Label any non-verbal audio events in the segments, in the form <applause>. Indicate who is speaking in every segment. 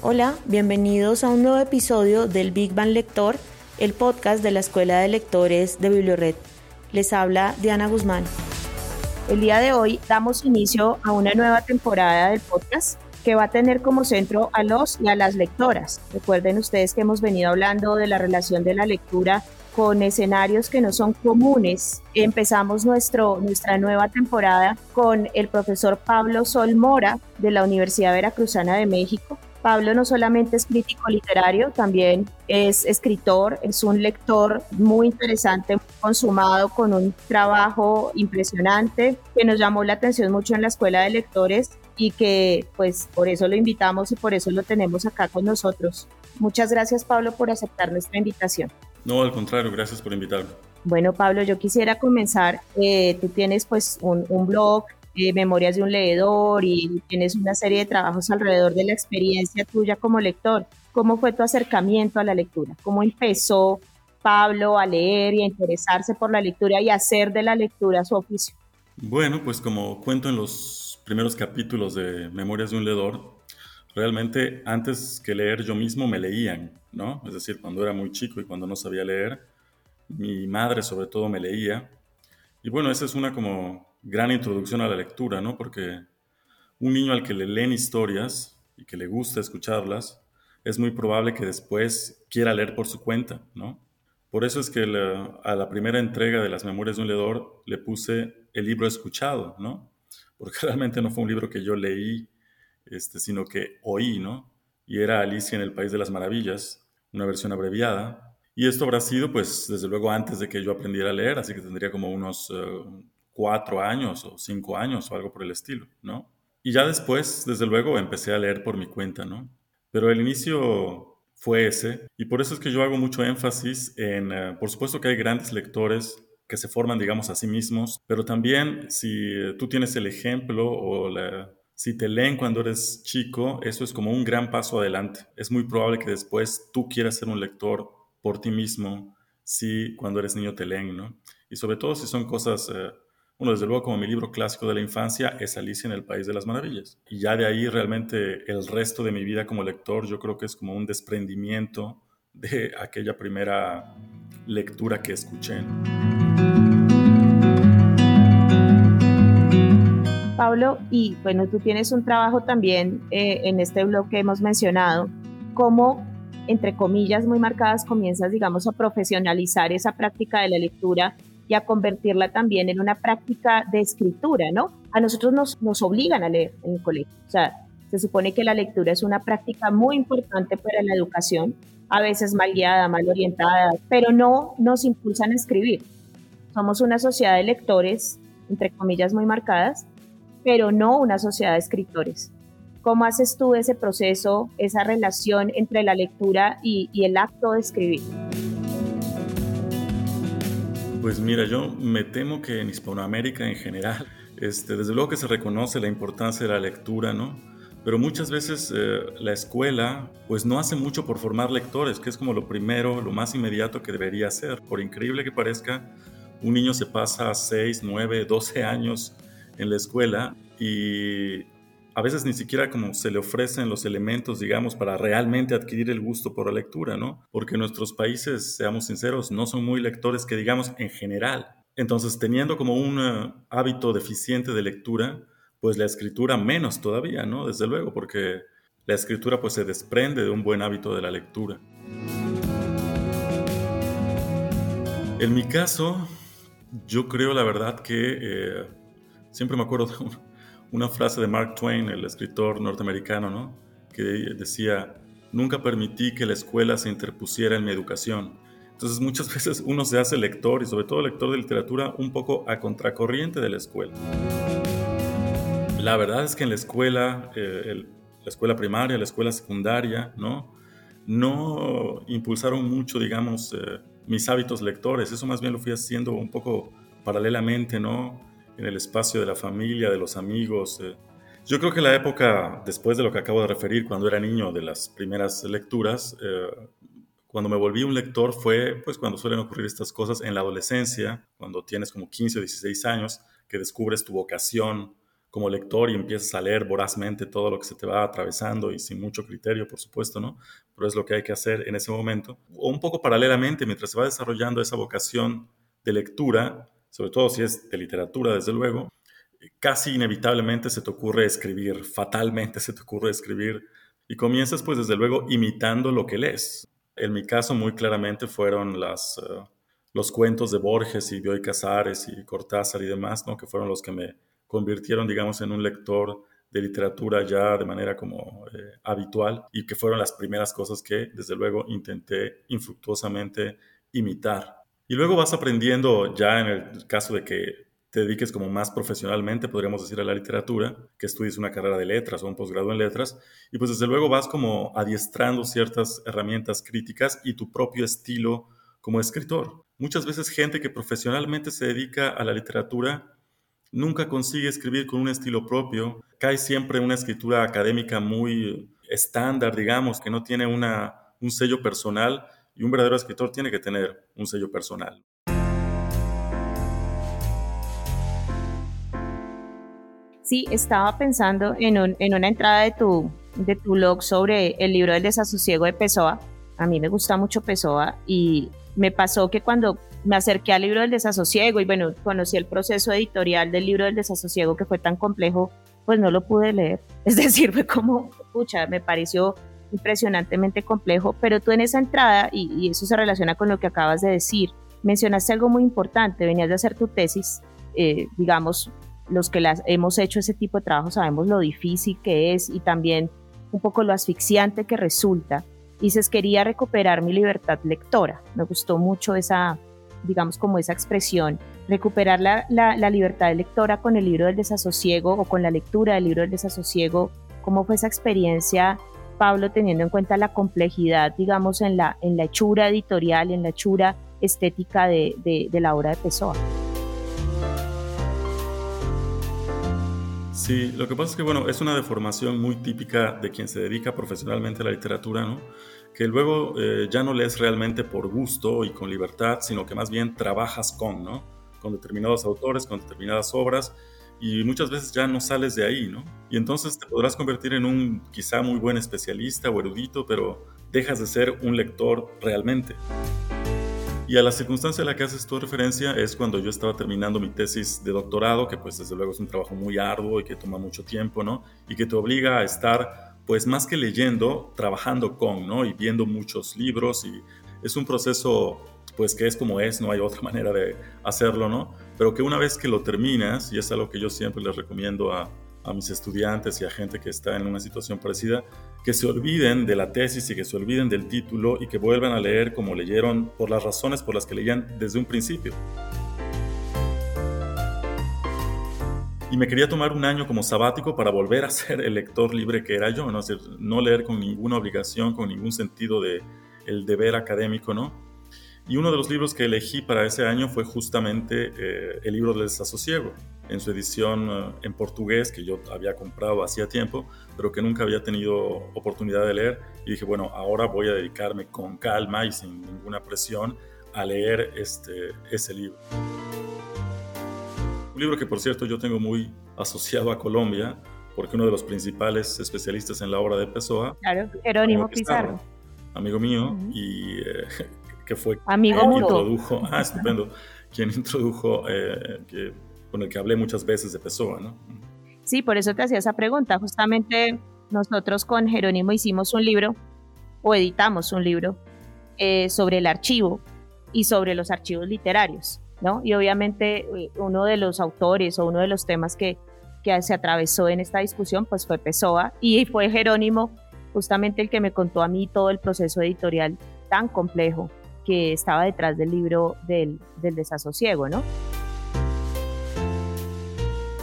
Speaker 1: Hola, bienvenidos a un nuevo episodio del Big Bang Lector, el podcast de la Escuela de Lectores de Bibliored. Les habla Diana Guzmán. El día de hoy damos inicio a una nueva temporada del podcast que va a tener como centro a los y a las lectoras. Recuerden ustedes que hemos venido hablando de la relación de la lectura con escenarios que no son comunes. Empezamos nuestro, nuestra nueva temporada con el profesor Pablo Sol Mora de la Universidad Veracruzana de México, Pablo no solamente es crítico literario, también es escritor, es un lector muy interesante, consumado con un trabajo impresionante que nos llamó la atención mucho en la escuela de lectores y que pues por eso lo invitamos y por eso lo tenemos acá con nosotros. Muchas gracias Pablo por aceptar nuestra invitación.
Speaker 2: No, al contrario, gracias por invitarme.
Speaker 1: Bueno, Pablo, yo quisiera comenzar. Eh, tú tienes pues un, un blog Memorias de un leedor y tienes una serie de trabajos alrededor de la experiencia tuya como lector. ¿Cómo fue tu acercamiento a la lectura? ¿Cómo empezó Pablo a leer y a interesarse por la lectura y hacer de la lectura su oficio?
Speaker 2: Bueno, pues como cuento en los primeros capítulos de Memorias de un leedor, realmente antes que leer yo mismo me leían, ¿no? Es decir, cuando era muy chico y cuando no sabía leer, mi madre sobre todo me leía. Y bueno, esa es una como gran introducción a la lectura, ¿no? Porque un niño al que le leen historias y que le gusta escucharlas, es muy probable que después quiera leer por su cuenta, ¿no? Por eso es que a la primera entrega de las Memorias de un Leedor le puse el libro escuchado, ¿no? Porque <laughs> realmente no fue un libro que yo leí, este, sino que oí, ¿no? Y era Alicia en el País de las Maravillas, una versión abreviada. Y esto habrá sido, pues, desde luego antes de que yo aprendiera a leer, así que tendría como unos eh, cuatro años o cinco años o algo por el estilo, ¿no? Y ya después, desde luego, empecé a leer por mi cuenta, ¿no? Pero el inicio fue ese y por eso es que yo hago mucho énfasis en, eh, por supuesto que hay grandes lectores que se forman, digamos, a sí mismos, pero también si tú tienes el ejemplo o si te leen cuando eres chico, eso es como un gran paso adelante. Es muy probable que después tú quieras ser un lector por ti mismo, si cuando eres niño te leen, ¿no? Y sobre todo si son cosas eh, bueno, desde luego como mi libro clásico de la infancia es Alicia en el País de las Maravillas. Y ya de ahí realmente el resto de mi vida como lector yo creo que es como un desprendimiento de aquella primera lectura que escuché.
Speaker 1: Pablo, y bueno, tú tienes un trabajo también eh, en este blog que hemos mencionado, cómo, entre comillas muy marcadas, comienzas, digamos, a profesionalizar esa práctica de la lectura y a convertirla también en una práctica de escritura, ¿no? A nosotros nos, nos obligan a leer en el colegio. O sea, se supone que la lectura es una práctica muy importante para la educación, a veces mal guiada, mal orientada, pero no nos impulsan a escribir. Somos una sociedad de lectores, entre comillas muy marcadas, pero no una sociedad de escritores. ¿Cómo haces tú ese proceso, esa relación entre la lectura y, y el acto de escribir?
Speaker 2: Pues mira, yo me temo que en Hispanoamérica en general, este, desde luego que se reconoce la importancia de la lectura, ¿no? Pero muchas veces eh, la escuela pues no hace mucho por formar lectores, que es como lo primero, lo más inmediato que debería hacer. Por increíble que parezca, un niño se pasa 6, 9, 12 años en la escuela y a veces ni siquiera como se le ofrecen los elementos, digamos, para realmente adquirir el gusto por la lectura, ¿no? Porque nuestros países, seamos sinceros, no son muy lectores que digamos en general. Entonces, teniendo como un eh, hábito deficiente de lectura, pues la escritura menos todavía, ¿no? Desde luego, porque la escritura pues se desprende de un buen hábito de la lectura. En mi caso, yo creo la verdad que eh, siempre me acuerdo de un, una frase de Mark Twain, el escritor norteamericano, ¿no? que decía, nunca permití que la escuela se interpusiera en mi educación. Entonces muchas <laughs> veces uno se hace lector y sobre todo lector de literatura un poco a contracorriente de la escuela. La verdad es que en la escuela eh, la escuela primaria, la escuela secundaria, ¿no? No impulsaron mucho, digamos, eh, mis hábitos lectores. Eso más bien lo fui haciendo un poco paralelamente, ¿no? En el espacio de la familia, de los amigos. Eh. Yo creo que la época, después de lo que acabo de referir, cuando era niño, de las primeras lecturas, eh, cuando me volví un lector fue pues cuando suelen ocurrir estas cosas en la adolescencia, cuando tienes como 15 o 16 años, que descubres tu vocación como lector y empiezas a leer vorazmente todo lo que se te va atravesando y sin mucho criterio, por supuesto, ¿no? Pero es lo que hay que hacer en ese momento. O un poco paralelamente, mientras se va desarrollando esa vocación de lectura, sobre todo si es de literatura, desde luego, casi inevitablemente se te ocurre escribir, fatalmente se te ocurre escribir y comienzas pues desde luego imitando lo que lees. En mi caso, muy claramente fueron las, eh, los cuentos de Borges y Bioy Casares y Cortázar y demás, ¿no? que fueron los que me convirtieron, digamos, en un lector de literatura ya de manera como eh, habitual y que fueron las primeras cosas que, desde luego, intenté infructuosamente imitar. Y luego vas aprendiendo ya en el caso de que te dediques como más profesionalmente, podríamos decir, a la literatura, que estudies una carrera de letras o un posgrado en letras, y pues desde luego vas como adiestrando ciertas herramientas críticas y tu propio estilo como escritor. Muchas veces gente que profesionalmente se dedica a la literatura nunca consigue escribir con un estilo propio, cae siempre en una escritura académica muy estándar, digamos, que no tiene una, un sello personal, y un verdadero escritor tiene que tener un sello personal.
Speaker 1: Sí, estaba pensando en, una entrada de tu, de tu blog sobre el libro del desasosiego de Pessoa. A mí me gusta mucho Pessoa y me pasó que cuando me acerqué al libro del desasosiego y bueno, conocí el proceso editorial del libro del desasosiego que fue tan complejo, pues no lo pude leer. <laughs> Es decir, fue como, pucha, me pareció impresionantemente complejo, pero tú en esa entrada, y, eso se relaciona con lo que acabas de decir, mencionaste algo muy importante, venías de hacer tu tesis, eh, digamos, los que las hemos hecho ese tipo de trabajo sabemos lo difícil que es y también un poco lo asfixiante que resulta. Dices, quería recuperar mi libertad lectora. Me gustó mucho esa, digamos, como esa expresión. Recuperar la, la, libertad lectora con el libro del desasosiego o con la lectura del libro del desasosiego. ¿Cómo fue esa experiencia, Pablo, teniendo en cuenta la complejidad, digamos, en la, en la hechura editorial, en la hechura estética de, de, de la obra de Pessoa?
Speaker 2: Sí, lo que pasa es que, bueno, es una deformación muy típica de quien se dedica profesionalmente a la literatura, ¿no? Que luego eh, ya no lees realmente por gusto y con libertad, sino que más bien trabajas con, ¿no? Con determinados autores, con determinadas obras, y muchas veces ya no sales de ahí, ¿no? Y entonces te podrás convertir en un quizá muy buen especialista o erudito, pero dejas de ser un lector realmente. Y a la circunstancia a la que haces tu referencia es cuando yo estaba terminando mi tesis de doctorado, que pues desde luego es un trabajo muy arduo y que toma mucho tiempo, ¿no? Y que te obliga a estar, pues más que leyendo, trabajando con, ¿no? Y viendo muchos libros y es un proceso, pues que es como es, no hay otra <laughs> manera de hacerlo, ¿no? Pero que una vez que lo terminas, y es algo que yo siempre les recomiendo a, a mis estudiantes y a gente que está en una situación parecida, que se olviden de la tesis y que se olviden del título y que vuelvan a leer como leyeron por las razones por las que leían desde un principio. Y me quería tomar un año como sabático para volver a <laughs> ser el lector libre que era yo, ¿no? no leer con ninguna obligación, con ningún sentido de el deber académico, ¿no? Y uno de los libros que elegí para ese año fue justamente eh, el libro del desasosiego, en su edición eh, en portugués, que yo había comprado hacía tiempo, pero que nunca había tenido oportunidad de leer. Y dije, bueno, ahora voy a dedicarme con calma y sin ninguna presión a leer este, ese libro. Un libro que, por cierto, yo tengo muy asociado a Colombia, porque uno de los principales especialistas en la obra de Pessoa,
Speaker 1: claro, Jerónimo Pizarro,
Speaker 2: amigo mío, y eh, que fue
Speaker 1: Amigo
Speaker 2: quien introdujo, <laughs> ah, estupendo, quien introdujo, eh, que, con el que hablé muchas veces de Pessoa, ¿no?
Speaker 1: Sí, por eso te hacía esa pregunta. Justamente nosotros con Jerónimo hicimos un libro, o editamos un libro, eh, sobre el archivo y sobre los archivos literarios, ¿no? Y obviamente eh, uno de los autores o uno de los temas que, que se atravesó en esta discusión, pues fue Pessoa, y fue Jerónimo justamente el que me contó a mí todo el proceso editorial tan complejo que estaba detrás del libro del, desasosiego, ¿no?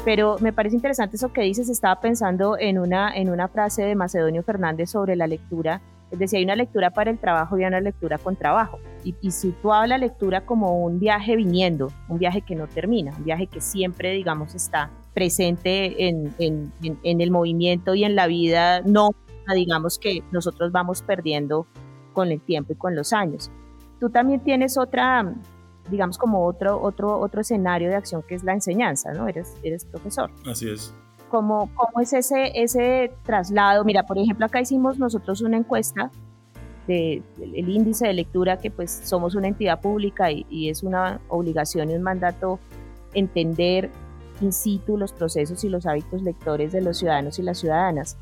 Speaker 1: Pero me parece interesante eso que dices, estaba pensando en una, en una frase de Macedonio Fernández sobre la lectura, es decir, hay una lectura para el trabajo y una lectura con trabajo. Y, y situaba la lectura como un viaje viniendo, un viaje que no termina, un viaje que siempre, digamos, está presente en, en, en el movimiento y en la vida no digamos, que nosotros vamos perdiendo con el tiempo y con los años. Tú también tienes otra, digamos, como otro, otro, otro escenario de acción que es la enseñanza, ¿no? Eres, eres profesor.
Speaker 2: Así es.
Speaker 1: ¿Cómo, ¿Cómo es ese, ese traslado? Mira, por ejemplo, acá hicimos nosotros una encuesta del de, el índice de lectura, que pues somos una entidad pública y, y es una obligación y un mandato entender in situ los procesos y los hábitos lectores de los ciudadanos y las ciudadanas.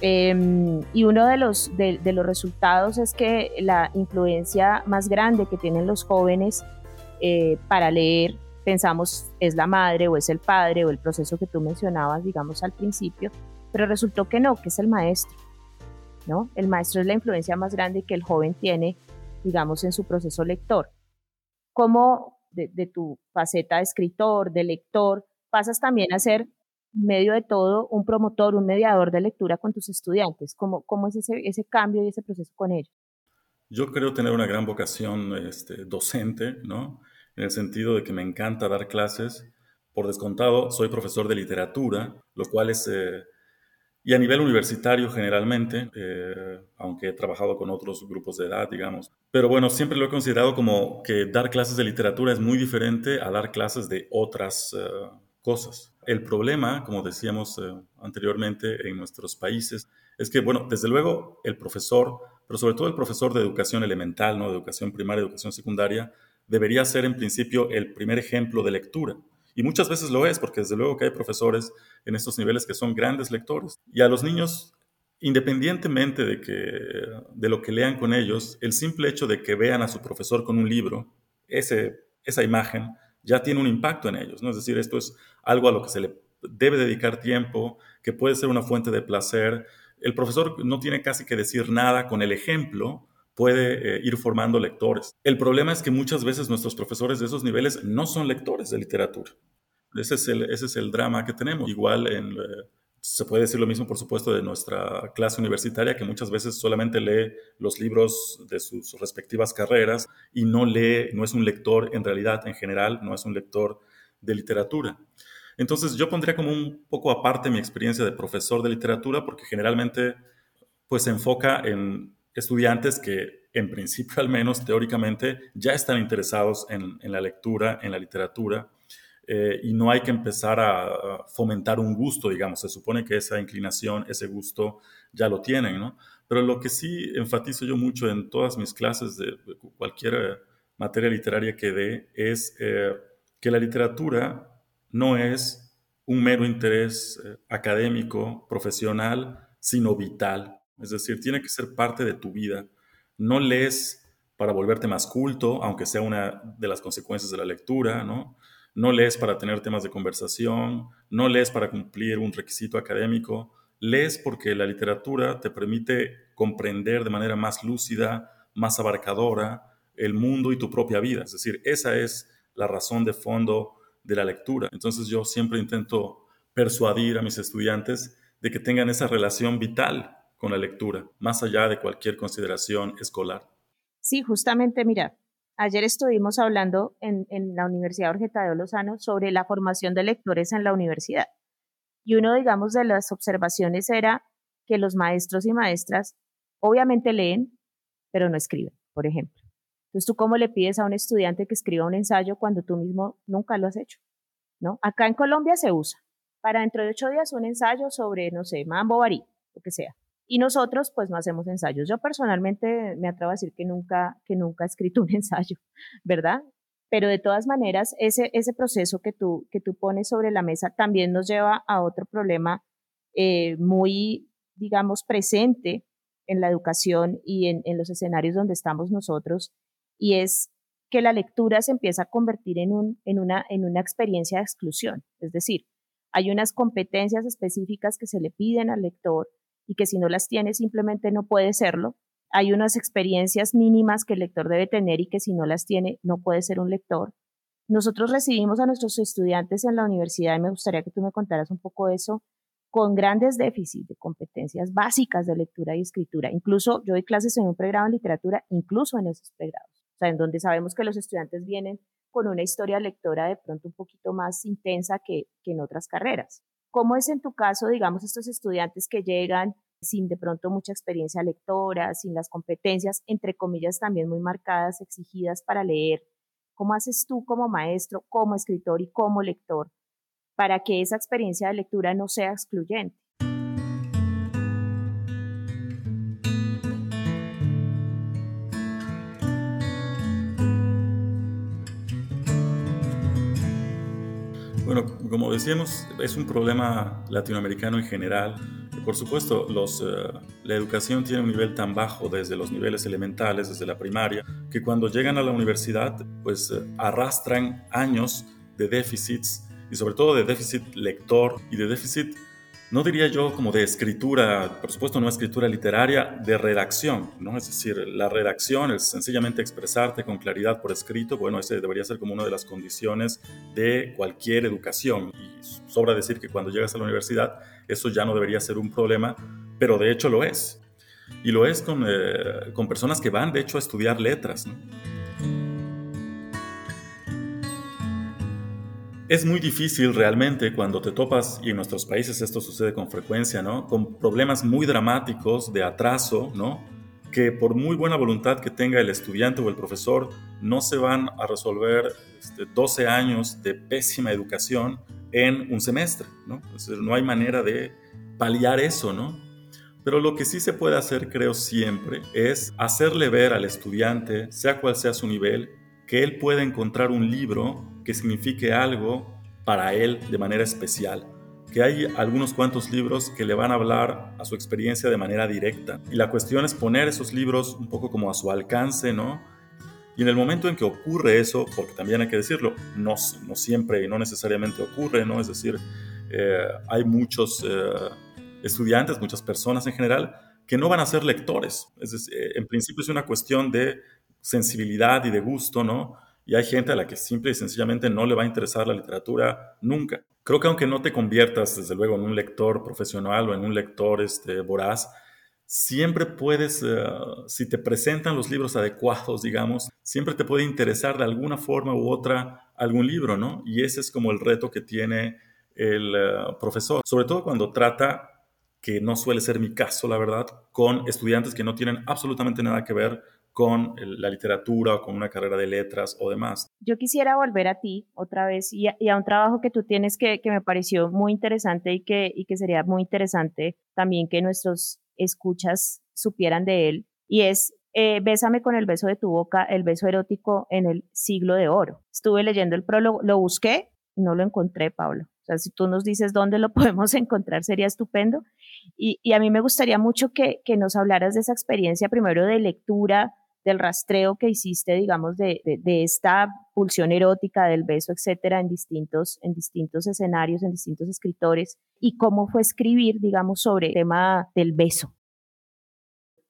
Speaker 1: Eh, y uno de los, de, los resultados es que la influencia más grande que tienen los jóvenes eh, para leer, pensamos, es la madre o es el padre o el proceso que tú mencionabas, digamos, al principio, pero resultó que no, que es el maestro. ¿no? El maestro es la influencia más grande que el joven tiene, digamos, en su proceso lector. ¿Cómo de, de tu faceta de escritor, de lector, pasas también a ser medio de todo, un promotor, un mediador de lectura con tus estudiantes? ¿Cómo, cómo es ese, ese cambio y ese proceso con ellos?
Speaker 2: Yo creo tener una gran vocación este, docente, ¿no? En el sentido de que me encanta dar clases. Por descontado, soy profesor de literatura, lo cual es... Eh, y a nivel universitario generalmente, eh, aunque he trabajado con otros grupos de edad, digamos. Pero bueno, siempre lo he considerado como que dar clases de literatura es muy diferente a dar clases de otras uh, cosas. El problema, como decíamos eh, anteriormente en nuestros países, es que, bueno, desde luego el profesor, pero sobre todo el profesor de educación elemental, ¿no? de educación primaria, educación secundaria, debería ser en principio el primer ejemplo de lectura. Y muchas veces lo es, porque desde luego que hay profesores en estos niveles que son grandes lectores. Y a los niños, independientemente de, que, de lo que lean con ellos, el simple hecho de que vean a su profesor con un libro, ese, esa imagen, ya tiene un impacto en ellos, ¿no? Es decir, esto es algo a lo que se le debe dedicar tiempo, que puede ser una fuente de placer. El profesor no tiene casi que decir nada con el ejemplo, puede eh, ir formando lectores. El problema es que muchas veces nuestros profesores de esos niveles no son lectores de literatura. Ese es el, ese es el drama que tenemos. Igual en, eh, se puede decir lo mismo, por supuesto, de nuestra clase universitaria, que muchas veces solamente lee los libros de sus respectivas carreras y no lee, no es un lector en realidad, en general, no es un lector de literatura. Entonces yo pondría como un poco aparte mi experiencia de profesor de literatura, porque generalmente pues se enfoca en estudiantes que en principio al menos teóricamente ya están interesados en, en la lectura, en la literatura, eh, y no hay que empezar a, fomentar un gusto, digamos. Se supone que esa inclinación, ese gusto ya lo tienen, ¿no? Pero lo que sí enfatizo yo mucho en todas mis clases de cualquier materia literaria que dé es eh, que la literatura no es un mero interés eh, académico, profesional, sino vital. Es decir, tiene que ser parte de tu vida. No lees para volverte más culto, aunque sea una de las consecuencias de la lectura, ¿no? No lees para tener temas de conversación, no lees para cumplir un requisito académico, lees porque la literatura te permite comprender de manera más lúcida, más abarcadora el mundo y tu propia vida. Es decir, esa es la razón de fondo de la lectura. Entonces yo siempre intento persuadir a mis estudiantes de que tengan esa relación vital con la lectura, más allá de cualquier consideración escolar.
Speaker 1: Sí, justamente, mira, Ayer estuvimos hablando en, la Universidad Jorge Tadeo Lozano sobre la formación de lectores en la universidad. Y uno, digamos, de las observaciones era que los maestros y maestras obviamente leen, pero no escriben, por ejemplo. Entonces, ¿tú cómo le pides a un estudiante que escriba un ensayo cuando tú mismo nunca lo has hecho? ¿No? Acá en Colombia se usa. Para dentro de ocho días un ensayo sobre, no sé, Mambo Barí, lo que sea. Y nosotros pues no hacemos ensayos. Yo personalmente me atrevo a decir que nunca, que nunca he escrito <laughs> un ensayo, ¿verdad? Pero de todas maneras, ese, ese proceso que tú, que tú pones sobre la mesa también nos lleva a otro problema eh, muy, digamos, presente en la educación y en, en los escenarios donde estamos nosotros, y es que la lectura se empieza a convertir en, un, en, una, en una experiencia de exclusión. Es decir, hay unas competencias específicas que se le piden al lector y que si no las tiene simplemente no puede serlo. Hay unas experiencias mínimas que el lector debe tener y que si no las tiene no puede ser un lector. nosotros recibimos a nuestros estudiantes en la universidad y me gustaría que tú me contaras un poco eso con grandes déficits de competencias básicas de lectura y escritura. Incluso yo doy clases en un pregrado en literatura, incluso en esos pregrados, o sea, en donde sabemos que los estudiantes vienen con una historia lectora de pronto un poquito más intensa que, que en otras carreras. ¿Cómo es en tu caso, digamos, estos estudiantes que llegan sin de pronto mucha experiencia lectora, sin las competencias, entre comillas, también muy marcadas, exigidas para leer? ¿Cómo haces tú como maestro, como escritor y como lector para que esa experiencia de lectura no sea excluyente?
Speaker 2: Como decíamos, es un problema latinoamericano en general. Por supuesto, eh, la educación tiene un nivel tan bajo desde los niveles elementales, desde la primaria, que cuando llegan a la universidad, pues eh, arrastran años de déficits y sobre todo de déficit lector y de déficit no diría yo como de escritura, por supuesto no escritura literaria, de redacción, ¿no? Es decir, la redacción es sencillamente expresarte con claridad por escrito, bueno, ese debería ser como una de las condiciones de cualquier educación. Y sobra decir que cuando llegas a la universidad eso ya no debería ser un problema, pero de hecho lo es. Y lo es con, eh, con personas que van de hecho a estudiar letras. Es muy difícil realmente cuando te topas, y en nuestros países esto sucede con frecuencia, ¿no? Con problemas muy dramáticos de atraso, ¿no? Que por muy buena voluntad que tenga el estudiante o el profesor, no se van a resolver 12 este, años de pésima educación en un semestre, ¿no? no hay manera de paliar eso, ¿no? Pero lo que sí se puede hacer, creo siempre, es hacerle ver al estudiante, sea cual sea su nivel, que él puede encontrar un libro que signifique algo para él de manera especial, que hay algunos cuantos libros que le van a hablar a su experiencia de manera directa. Y la cuestión es poner esos libros un poco como a su alcance, ¿no? Y en el momento en que ocurre eso, porque también hay que decirlo, no, siempre y no necesariamente ocurre, ¿no? Es decir, eh, hay muchos eh, estudiantes, muchas personas en general, que no van a ser lectores. Es decir, eh, en principio es una cuestión de sensibilidad y de gusto, ¿no? Y hay gente a la que simple y sencillamente no le va a interesar la literatura nunca. Creo que aunque no te conviertas, desde luego, en un lector profesional o en un lector este, voraz, siempre puedes, eh, si te presentan los libros adecuados, digamos, siempre te puede interesar de alguna forma u otra algún libro, ¿no? Y ese es como el reto que tiene el eh, profesor, sobre todo cuando trata, que no suele ser mi caso, la verdad, con estudiantes que no tienen absolutamente nada que ver con la literatura o con una carrera de letras o demás.
Speaker 1: Yo quisiera volver a ti otra vez y a, un trabajo que tú tienes que, me pareció muy interesante y que, y que sería muy interesante también que nuestros escuchas supieran de él y es eh, Bésame con el beso de tu boca, el beso erótico en el siglo de oro. Estuve leyendo el prólogo, lo busqué, no lo encontré, Pablo. O sea, si tú nos dices dónde lo <laughs> podemos encontrar, sería estupendo. Y, y a mí me gustaría mucho que, que, nos hablaras de esa experiencia primero de lectura, del rastreo que hiciste, digamos, de, esta pulsión erótica, del beso, etcétera, en distintos, en distintos escenarios, en distintos escritores, y cómo fue escribir, digamos, sobre el tema del beso.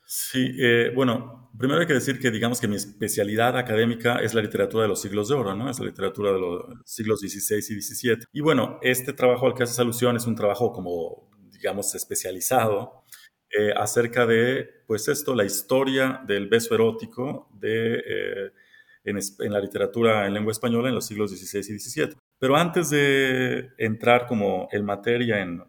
Speaker 2: Sí, eh, bueno, primero hay que decir que digamos que mi especialidad académica es la literatura de los siglos de oro, ¿no? Es la literatura de los siglos XVI y XVII. Y bueno, este trabajo al que haces alusión es un trabajo como, digamos, especializado eh, acerca de, pues esto, la historia del beso erótico de, eh, en, la literatura en lengua española en los siglos XVI y XVII. Pero antes de entrar como en materia en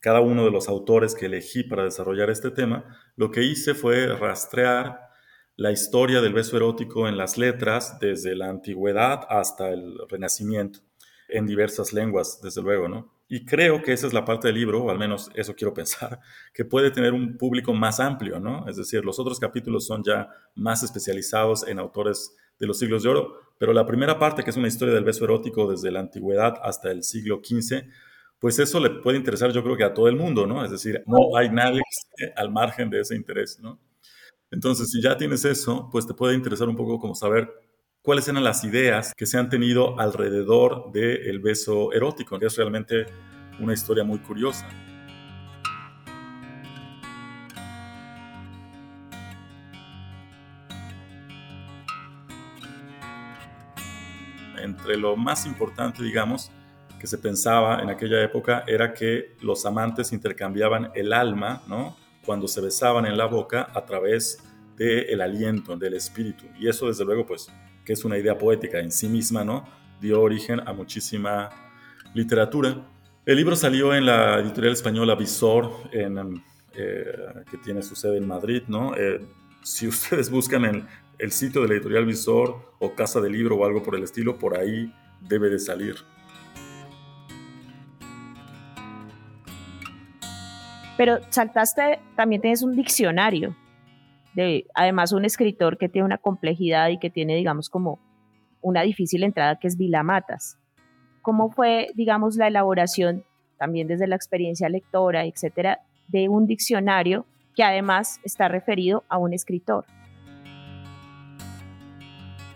Speaker 2: cada uno de los autores que elegí para desarrollar este tema, lo que hice fue rastrear la historia del beso erótico en las letras desde la antigüedad hasta el Renacimiento, en diversas lenguas, desde luego, ¿no? Y creo que esa es la parte del libro, o al menos eso quiero pensar, <laughs> que puede tener un público más amplio, ¿no? Es decir, los otros capítulos son ya más especializados en autores de los siglos de oro, pero la primera parte, que es una historia del beso erótico desde la antigüedad hasta el siglo XV, pues eso le puede interesar yo creo que a todo el mundo, ¿no? Es decir, no hay nadie que esté al margen de ese interés, ¿no? Entonces, si ya tienes eso, pues te puede interesar un poco como saber cuáles eran las ideas que se han tenido alrededor del beso erótico. Es realmente una historia muy curiosa. Entre lo más importante, digamos, que se pensaba en aquella época era que los amantes intercambiaban el alma, ¿no? Cuando se besaban en la boca a través del aliento, del espíritu. Y eso, desde luego, pues, que es una idea poética en sí misma, ¿no? Dio origen a muchísima literatura. El libro salió en la editorial española Visor, en, eh, que tiene su sede en Madrid, ¿no? Eh, si ustedes <laughs> buscan en el sitio de la editorial Visor o Casa del Libro o algo por el estilo, por ahí debe de salir.
Speaker 1: Pero saltaste, también tienes un diccionario, de, además un escritor que tiene una complejidad y que tiene, digamos, como una difícil entrada que es Vilamatas. ¿Cómo fue, digamos, la elaboración, también desde la experiencia lectora, etcétera, de un diccionario que además está referido a un escritor?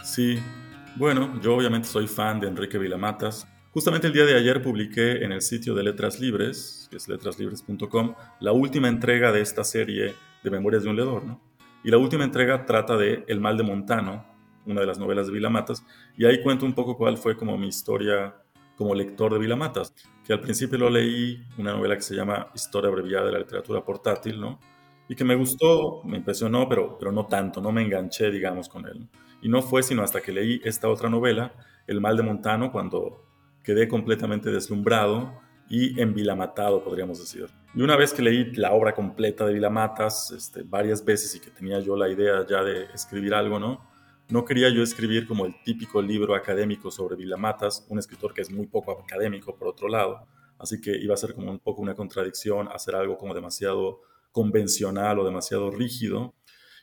Speaker 2: Sí, bueno, yo obviamente soy fan de Enrique Vilamatas. Justamente el día de ayer publiqué en el sitio de Letras Libres, que es letraslibres.com, la última entrega de esta serie de Memorias de un Leedor, ¿no? Y la última entrega trata de El mal de Montano, una de las novelas de Vilamatas, y ahí cuento un poco cuál fue como mi historia como lector de Vilamatas, que al principio lo leí, una novela que se llama Historia abreviada de la literatura portátil, ¿no? Y que me gustó, me impresionó, pero, pero no tanto, no me enganché, digamos, con él. Y no fue sino hasta que leí esta otra novela, El mal de Montano, cuando quedé completamente deslumbrado y envilamatado, podríamos decir. Y una vez que leí la obra completa de Vilamatas, este, varias veces y que tenía yo la idea ya de escribir algo, ¿no? No quería yo escribir como el típico libro académico sobre Vilamatas, un escritor que es muy poco académico por otro lado, así que iba a ser como un poco una contradicción hacer algo como demasiado convencional o demasiado rígido.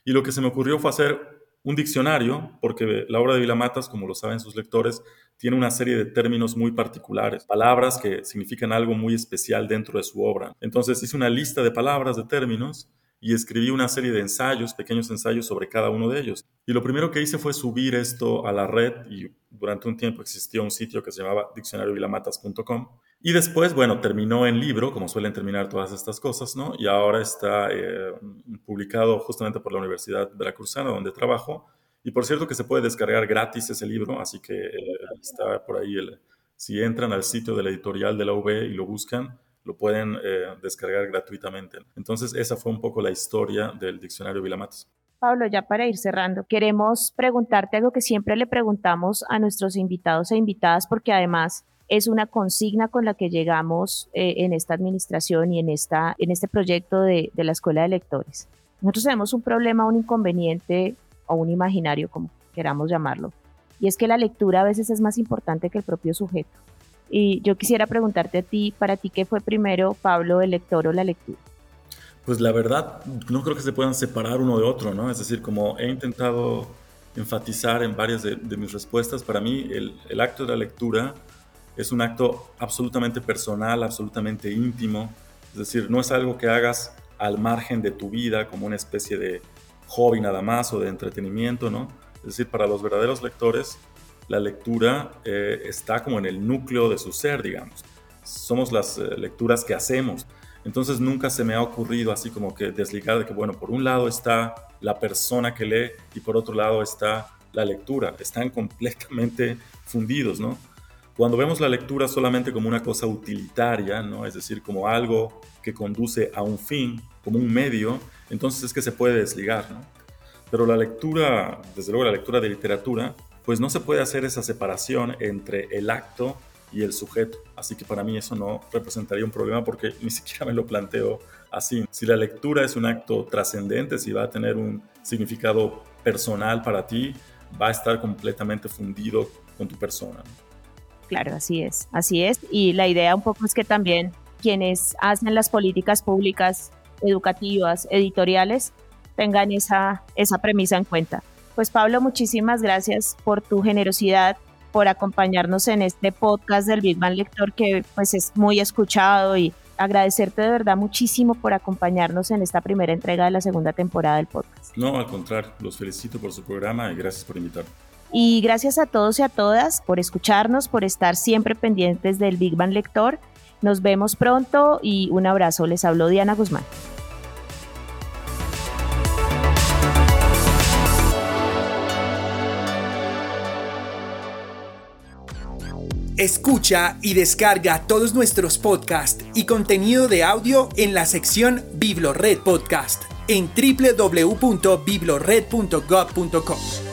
Speaker 2: Y lo que se me ocurrió fue hacer un diccionario, porque la obra de Vilamatas, como lo saben sus lectores, tiene una serie de términos muy particulares, palabras que significan algo muy especial dentro de su obra. Entonces hice una lista de palabras, de términos, y escribí una serie de ensayos, pequeños ensayos sobre cada uno de ellos. Y lo primero que hice fue subir esto a la red y durante un tiempo existió un sitio que se llamaba diccionariovilamatas.com. Y después, bueno, terminó en libro, como suelen terminar todas estas cosas, ¿no? Y ahora está eh, publicado justamente por la Universidad Veracruzana, donde trabajo. Y por cierto que se puede descargar gratis ese libro, así que eh, está por ahí. El, si entran al sitio de la editorial de la UB y lo buscan, lo pueden eh, descargar gratuitamente. Entonces, esa fue un poco la historia del diccionario Vilamatas.
Speaker 1: Pablo, ya para ir cerrando, queremos preguntarte algo que siempre le preguntamos a nuestros invitados e invitadas, porque además es una consigna con la que llegamos eh, en esta administración y en, esta, en este proyecto de, de la Escuela de Lectores. Nosotros tenemos un problema, un inconveniente o un imaginario, como queramos llamarlo, y es que la lectura a veces es más importante que el propio sujeto. Y yo quisiera preguntarte a ti, para ti, ¿qué fue primero, Pablo, el lector o la lectura?
Speaker 2: Pues la verdad, no creo que se puedan separar uno de otro, ¿no? Es decir, como he intentado enfatizar en varias de, mis respuestas, para mí el, el, acto de la lectura es un acto absolutamente personal, absolutamente íntimo, es decir, no es algo que hagas al margen de tu vida como una especie de hobby nada más o de entretenimiento, ¿no? Es decir, para los verdaderos lectores, la lectura eh, está como en el núcleo de su ser, digamos. Somos las eh, lecturas que hacemos. Entonces nunca se me ha ocurrido así como que desligar de que, bueno, por un lado está la persona que lee y por otro lado está la lectura. Están completamente fundidos, ¿no? Cuando vemos la lectura solamente como una cosa utilitaria, ¿no? Es decir, como algo que conduce a un fin, como un medio, entonces es que se puede desligar, ¿no? Pero la lectura, desde luego la lectura de literatura, pues no se puede hacer esa separación entre el acto y el sujeto. Así que para mí eso no representaría un problema porque <laughs> ni siquiera me lo planteo así. Si la lectura es un acto trascendente, si va a tener un significado personal para ti, va a estar completamente fundido con tu persona.
Speaker 1: Claro, así es, así es. Y la idea un poco es que también quienes hacen las políticas públicas, educativas, editoriales, tengan esa, esa premisa en cuenta. Pues Pablo, muchísimas gracias por tu generosidad, por acompañarnos en este podcast del Big Bang Lector que pues es muy escuchado y agradecerte de verdad muchísimo por acompañarnos en esta primera entrega de la segunda temporada del podcast.
Speaker 2: No, al contrario, los felicito por su programa y gracias por invitarme.
Speaker 1: Y gracias a todos y a todas por escucharnos, por estar siempre pendientes del Big Bang Lector. Nos vemos pronto y un abrazo. Les habló Diana Guzmán.
Speaker 3: Escucha y descarga todos nuestros podcasts y contenido de audio en la sección Biblored Podcast en www.biblored.gov.co.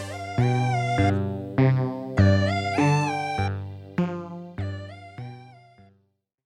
Speaker 3: thank you